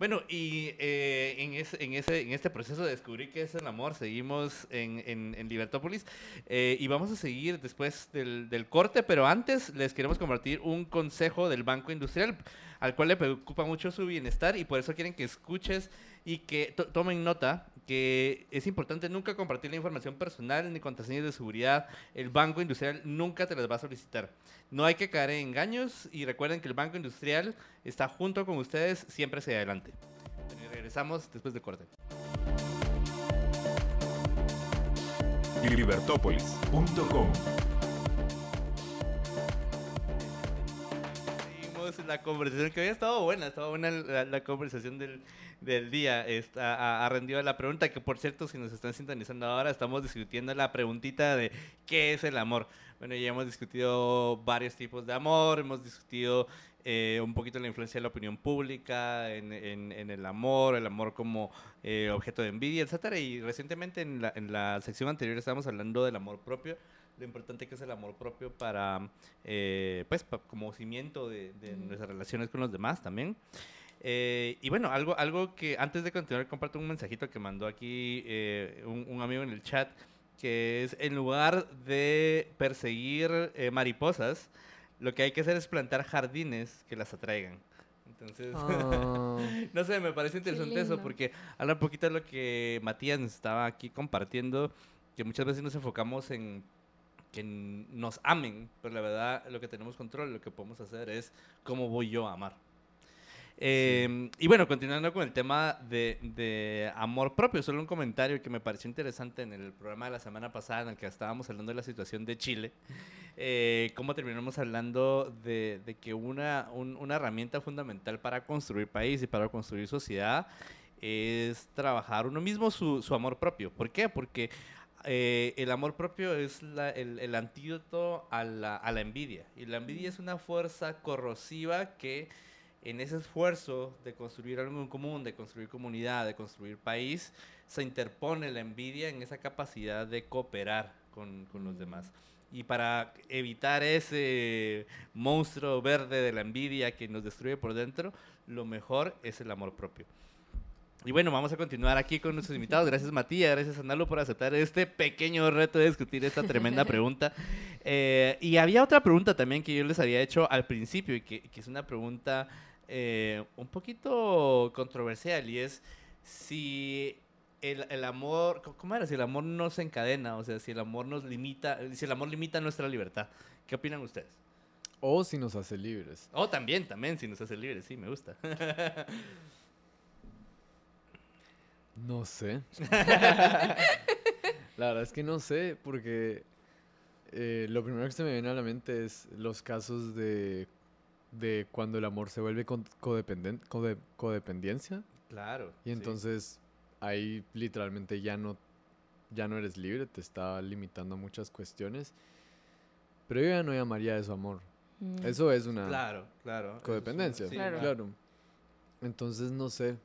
Bueno, y eh, en, ese, en, ese, en este proceso de descubrir qué es el amor, seguimos en, en, en Libertópolis eh, y vamos a seguir después del, del, corte, pero antes les queremos compartir un consejo del Banco Industrial al cual le preocupa mucho su bienestar y por eso quieren que escuches y que tomen nota que es importante nunca compartir la información personal ni contraseñas de seguridad. El Banco Industrial nunca te las va a solicitar. No hay que caer en engaños y recuerden que el Banco Industrial está junto con ustedes siempre hacia adelante. regresamos después de corte. Seguimos la conversación que había estado buena, estaba buena la, conversación del, del día. Está, ha, rendido la pregunta que, por cierto, si nos están sintonizando ahora, estamos discutiendo la preguntita de qué es el amor. Bueno, ya hemos discutido varios tipos de amor, hemos discutido eh, un poquito la influencia de la opinión pública en, en, el amor, el amor como eh, objeto de envidia, etcétera. Y recientemente en la, en la sección anterior estábamos hablando del amor propio, lo importante que es el amor propio para, eh, pues, como cimiento de, de nuestras relaciones con los demás también. y bueno, algo, algo que antes de continuar, comparto un mensajito que mandó aquí un, un, amigo en el chat que es en lugar de perseguir eh, mariposas, lo que hay que hacer es plantar jardines que las atraigan. Entonces, ah. no sé, me parece interesante eso porque habla un poquito de lo que Matías estaba aquí compartiendo, que muchas veces nos enfocamos en que nos amen, pero la verdad lo que tenemos control, lo que podemos hacer es cómo voy yo a amar. Em, y bueno, continuando con el tema de, amor propio, solo un comentario que me pareció interesante en el programa de la semana pasada en el que estábamos hablando de la situación de Chile, eh, cómo terminamos hablando de, que una, una herramienta fundamental para construir país y para construir sociedad es trabajar uno mismo su, su amor propio. ¿Por qué? Porque eh, el amor propio es el, el, antídoto a la, a la envidia. Y la envidia es una fuerza corrosiva que en ese esfuerzo de construir algo en común, de construir comunidad, de construir país, se interpone la envidia en esa capacidad de cooperar con, con los demás. Y para evitar ese monstruo verde de la envidia que nos destruye por dentro, lo mejor es el amor propio. Y bueno, vamos a continuar aquí con nuestros invitados. Gracias Matías, gracias Analo por aceptar este pequeño reto de discutir esta tremenda pregunta. Eh, y había otra pregunta también que yo les había hecho al principio y que, que es una pregunta eh, un poquito controversial y es si el, el, amor, ¿cómo era? Si el amor nos encadena, o sea, si el amor nos limita, si el amor limita nuestra libertad. ¿Qué opinan ustedes? O si nos hace libres. O también, también, si nos hace libres, sí, me gusta. no sé. La verdad es que no sé, porque eh, lo primero que se me viene a la mente es los casos de de cuando el amor se vuelve codependencia. Claro. Y entonces ahí literalmente ya no, ya no eres libre, te está limitando a muchas cuestiones. Pero yo ya no llamaría eso amor. Mm. Eso es una claro, claro, codependencia. claro. claro. Entonces no sé.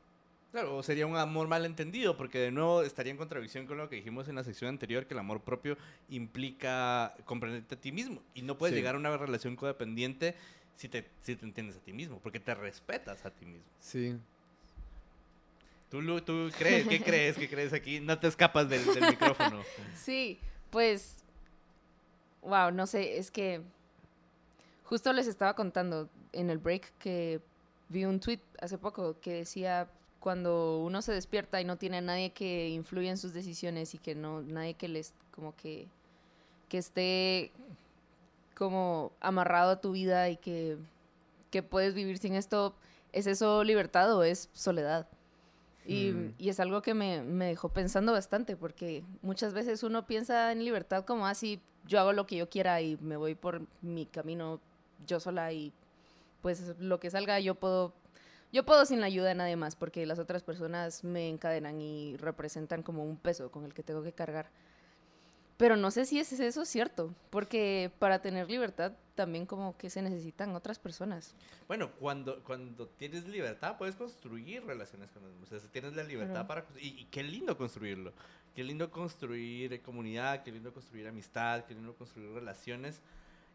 Claro, sería un amor mal entendido, porque de nuevo estaría en contradicción con lo que dijimos en la sección anterior, que el amor propio implica comprenderte a ti mismo. Y no puedes llegar a una relación codependiente si te, si te entiendes a ti mismo, porque te respetas a ti mismo. Sí. ¿Tú, tú crees? ¿Qué crees? ¿Qué crees aquí? No te escapas del, del micrófono. Sí, pues, wow, no sé, es que justo les estaba contando en el break que vi un tweet hace poco que decía cuando uno se despierta y no tiene a nadie que influya en sus decisiones y que no nadie que les como que que esté como amarrado a tu vida y que, puedes vivir sin esto, ¿es eso libertad o es soledad? Y, mm. y es algo que me, me, dejó pensando bastante, porque muchas veces uno piensa en libertad como así, ah, yo hago lo que yo quiera y me voy por mi camino yo sola y pues lo que salga yo puedo, yo puedo sin la ayuda de nadie más, porque las otras personas me encadenan y representan como un peso con el que tengo que cargar. Pero no sé si es eso cierto, porque para tener libertad también como que se necesitan otras personas. Bueno, cuando, cuando tienes libertad puedes construir relaciones con los demás. O sea, tienes la libertad para... Y, y, qué lindo construirlo. Qué lindo construir comunidad, qué lindo construir amistad, qué lindo construir relaciones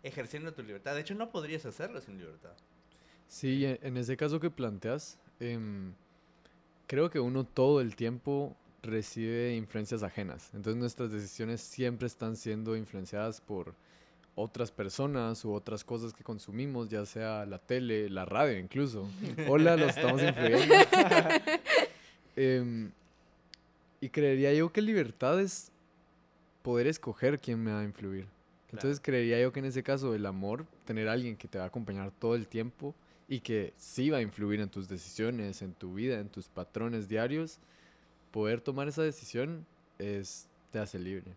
ejerciendo tu libertad. De hecho, no podrías hacerlo sin libertad. Sí, en ese caso que planteas, eh, creo que uno todo el tiempo recibe influencias ajenas. Entonces nuestras decisiones siempre están siendo influenciadas por otras personas u otras cosas que consumimos, ya sea la tele, la radio incluso. Hola, los estamos influyendo. Em, y creería yo que libertad es poder escoger quién me va a influir. Entonces creería yo que en ese caso el amor, tener a alguien que te va a acompañar todo el tiempo y que sí va a influir en tus decisiones, en tu vida, en tus patrones diarios, poder tomar esa decisión es te hace libre.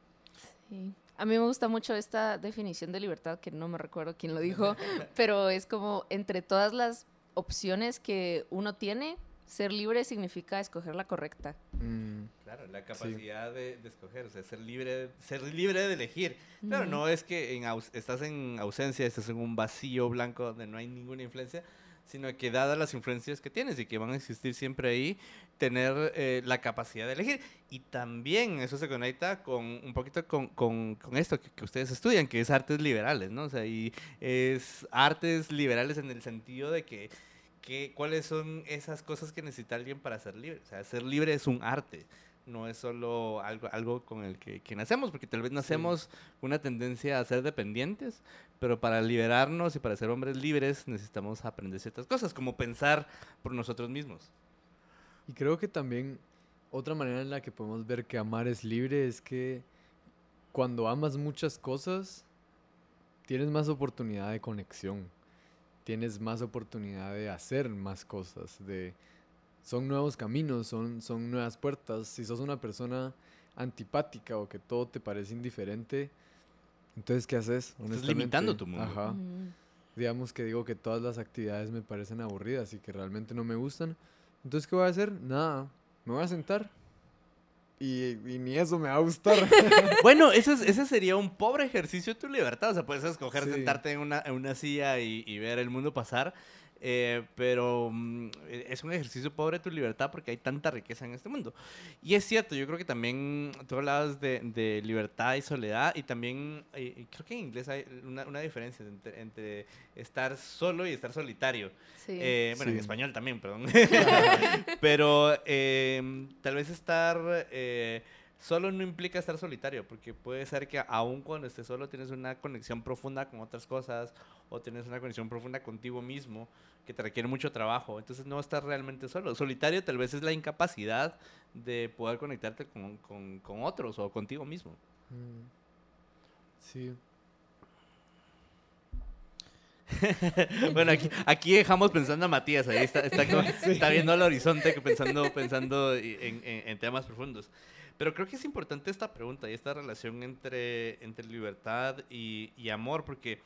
Sí. A mí me gusta mucho esta definición de libertad, que no me recuerdo quién lo dijo, pero es como entre todas las opciones que uno tiene, ser libre significa escoger la correcta. Mm, Claro, la capacidad de, de escoger, o sea, ser libre, ser libre de elegir. Claro, no es que en aus- estás en ausencia, estás en un vacío blanco donde no hay ninguna influencia, sino que dadas las influencias que tienes y que van a existir siempre ahí, tener eh, la capacidad de elegir. Y también eso se conecta con un poquito con, con- con esto que, que ustedes estudian, que es artes liberales, ¿no? O sea, y es artes liberales en el sentido de que, que cuáles son esas cosas que necesita alguien para ser libre. O sea, ser libre es un arte no es solo algo, algo con el que, que nacemos, porque tal vez nacemos con una tendencia a ser dependientes, pero para liberarnos y para ser hombres libres necesitamos aprender ciertas cosas, como pensar por nosotros mismos. Y creo que también otra manera en la que podemos ver que amar es libre es que cuando amas muchas cosas, tienes más oportunidad de conexión, tienes más oportunidad de hacer más cosas, de son nuevos caminos, son, son nuevas puertas. Si sos una persona antipática o que todo te parece indiferente, entonces ¿qué haces? limitando Honestamente, tu mundo. Ajá Mm. digamos que digo que todas las actividades me parecen aburridas y que realmente no me gustan. Entonces, ¿qué voy a hacer? Nada, me voy a sentar. Y, y ni eso me va a gustar. Bueno, eso es- ese sería un pobre ejercicio de tu libertad. O sea, puedes escoger Sí. sentarte en una, en una silla y, y ver el mundo pasar. Eh, pero mm, eh, es un ejercicio pobre de tu libertad porque hay tanta riqueza en este mundo. Y es cierto, yo creo que también tú hablabas de, de libertad y soledad y también eh, y creo que en inglés hay una, una diferencia entre, entre estar solo y estar solitario. Sí. Eh, bueno, en Sí. español también, perdón. Pero eh, tal vez estar eh, solo no implica estar solitario, porque puede ser que aun cuando estés solo tienes una conexión profunda con otras cosas o tienes una conexión profunda contigo mismo que te requiere mucho trabajo. Entonces no estás realmente solo. Solitario tal vez es la incapacidad de poder conectarte con, con- con otros o contigo mismo. Mm. Sí. bueno, aquí, aquí dejamos pensando a Matías, ahí está, está, viendo al horizonte, pensando, pensando en, en- en temas profundos. Pero creo que es importante esta pregunta y esta relación entre, entre libertad y, y amor, porque,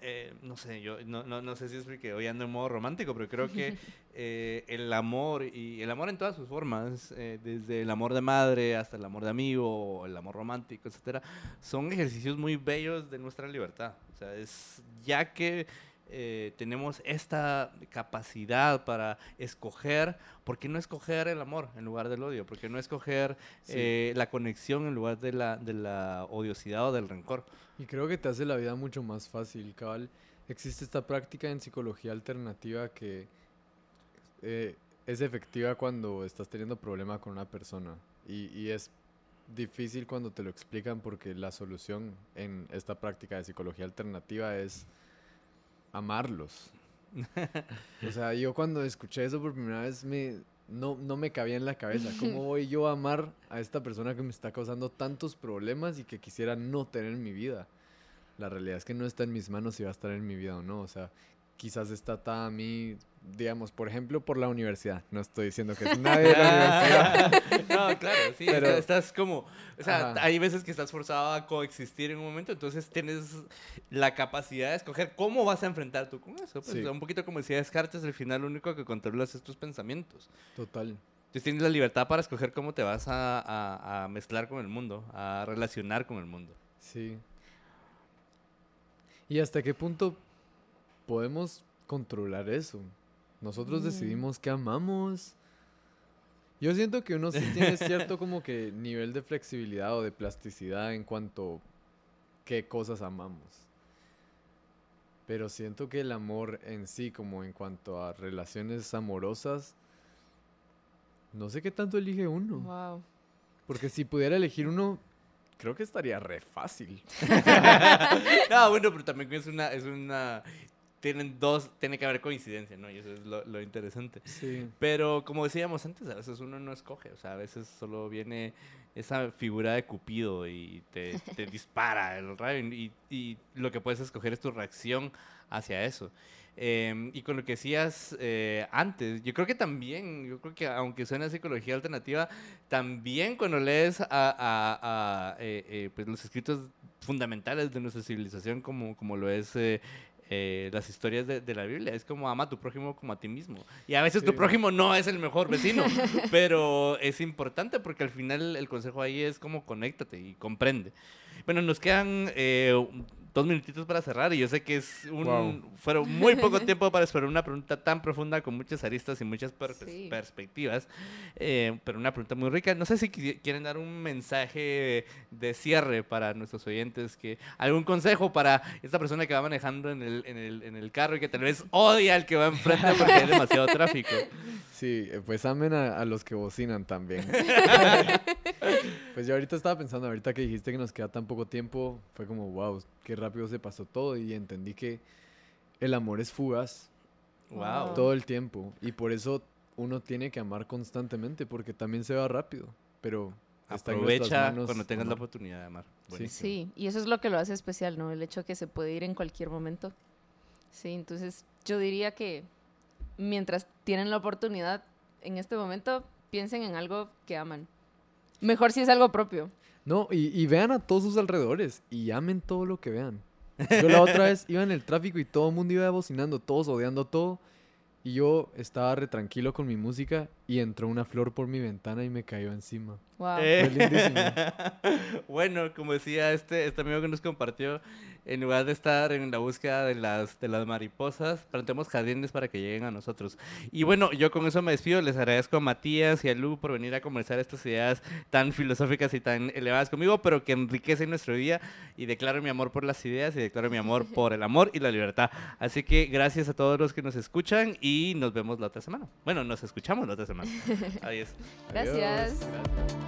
eh, no sé, yo no, no, no sé si es porque hoy ando en modo romántico, pero creo que eh, el amor y el amor en todas sus formas, eh, desde el amor de madre hasta el amor de amigo, el amor romántico, etcétera, son ejercicios muy bellos de nuestra libertad. O sea, es ya que eh, tenemos esta capacidad para escoger, ¿por qué no escoger el amor en lugar del odio? ¿Por qué no escoger Sí. eh, la conexión en lugar de la, de la odiosidad o del rencor? Y creo que te hace la vida mucho más fácil, cabal. Existe esta práctica en psicología alternativa que eh, es efectiva cuando estás teniendo problema con una persona. Y, y es difícil cuando te lo explican porque la solución en esta práctica de psicología alternativa es amarlos. o sea, yo cuando escuché eso por primera vez me, no, no me cabía en la cabeza. ¿Cómo voy yo a amar a esta persona que me está causando tantos problemas y que quisiera no tener en mi vida? La realidad es que no está en mis manos si va a estar en mi vida o no. O sea, quizás está atada a mí, digamos, por ejemplo, por la universidad. No estoy diciendo que es nadie de la universidad. no, claro, sí, Pero- estás, estás como, o sea, Ajá. hay veces que estás forzado a coexistir en un momento, entonces tienes la capacidad de escoger cómo vas a enfrentar tú con eso. Pues, Sí. un poquito como decía Descartes, al final lo único que controlas es tus pensamientos. Total. Entonces tienes la libertad para escoger cómo te vas a, a- a mezclar con el mundo, a relacionar con el mundo. Sí. ¿Y hasta qué punto podemos controlar eso? Nosotros Mm. decidimos qué amamos. Yo siento que uno sí tiene cierto como que nivel de flexibilidad o de plasticidad en cuanto qué cosas amamos. Pero siento que el amor en sí, como en cuanto a relaciones amorosas, No sé qué tanto elige uno. Wow. Porque si pudiera elegir uno, creo que estaría re fácil. no, bueno, pero también es una, es una, tienen dos, tiene que haber coincidencia, ¿no? Y eso es lo, lo interesante. Sí. Pero como decíamos antes, a veces uno no escoge, o sea, a veces solo viene esa figura de Cupido y te, te dispara el rayo y, y, lo que puedes escoger es tu reacción hacia eso. Eh, y con lo que decías eh, antes, yo creo que también, yo creo que aunque suene a psicología alternativa, también cuando lees a, a, a eh, eh pues los escritos fundamentales de nuestra civilización como, como lo es eh, las historias de, de, la Biblia. Es como ama a tu prójimo como a ti mismo. Y a veces sí. tu prójimo no es el mejor vecino, pero es importante porque al final el consejo ahí es como conéctate y comprende. Bueno, nos quedan eh, dos minutitos para cerrar y yo sé que es un wow. fueron muy poco tiempo para esperar una pregunta tan profunda con muchas aristas y muchas per sí. perspectivas, eh, pero una pregunta muy rica. No sé si quieren dar un mensaje de cierre para nuestros oyentes, que algún consejo para esta persona que va manejando en el, en el, en el carro y que tal vez odia al que va enfrente porque hay demasiado tráfico. Sí, pues amen a, a los que bocinan también. pues yo ahorita estaba pensando, ahorita que dijiste que nos queda tan poco tiempo, fue como, wow, qué rápido se pasó todo y entendí que el amor es fugaz. Wow. Todo el tiempo. Y por eso uno tiene que amar constantemente, porque también se va rápido. Pero aprovecha cuando tengas amar. la oportunidad de amar. Sí. sí, y eso es lo que lo hace especial, ¿no? El hecho que se puede ir en cualquier momento. Sí, entonces yo diría que mientras tienen la oportunidad en este momento, piensen en algo que aman. Mejor si es algo propio. No, y, vean a todos sus alrededores y amen todo lo que vean. Yo la otra vez iba en el tráfico y todo el mundo iba bocinando, todos odiando todo. Y yo estaba re tranquilo con mi música y entró una flor por mi ventana y me cayó encima. Wow. Eh. Bueno, como decía este, este amigo que nos compartió, en lugar de estar en la búsqueda de las, de las mariposas, plantemos jardines para que lleguen a nosotros. Y bueno, yo con eso me despido. Les agradezco a Matías y a Lu por venir a conversar estas ideas tan filosóficas y tan elevadas conmigo, pero que enriquecen nuestro día. Y declaro mi amor por las ideas y declaro mi amor por el amor y la libertad. Así que gracias a todos los que nos escuchan y nos vemos la otra semana. Bueno, nos escuchamos la otra semana. Adiós. Gracias. Adiós.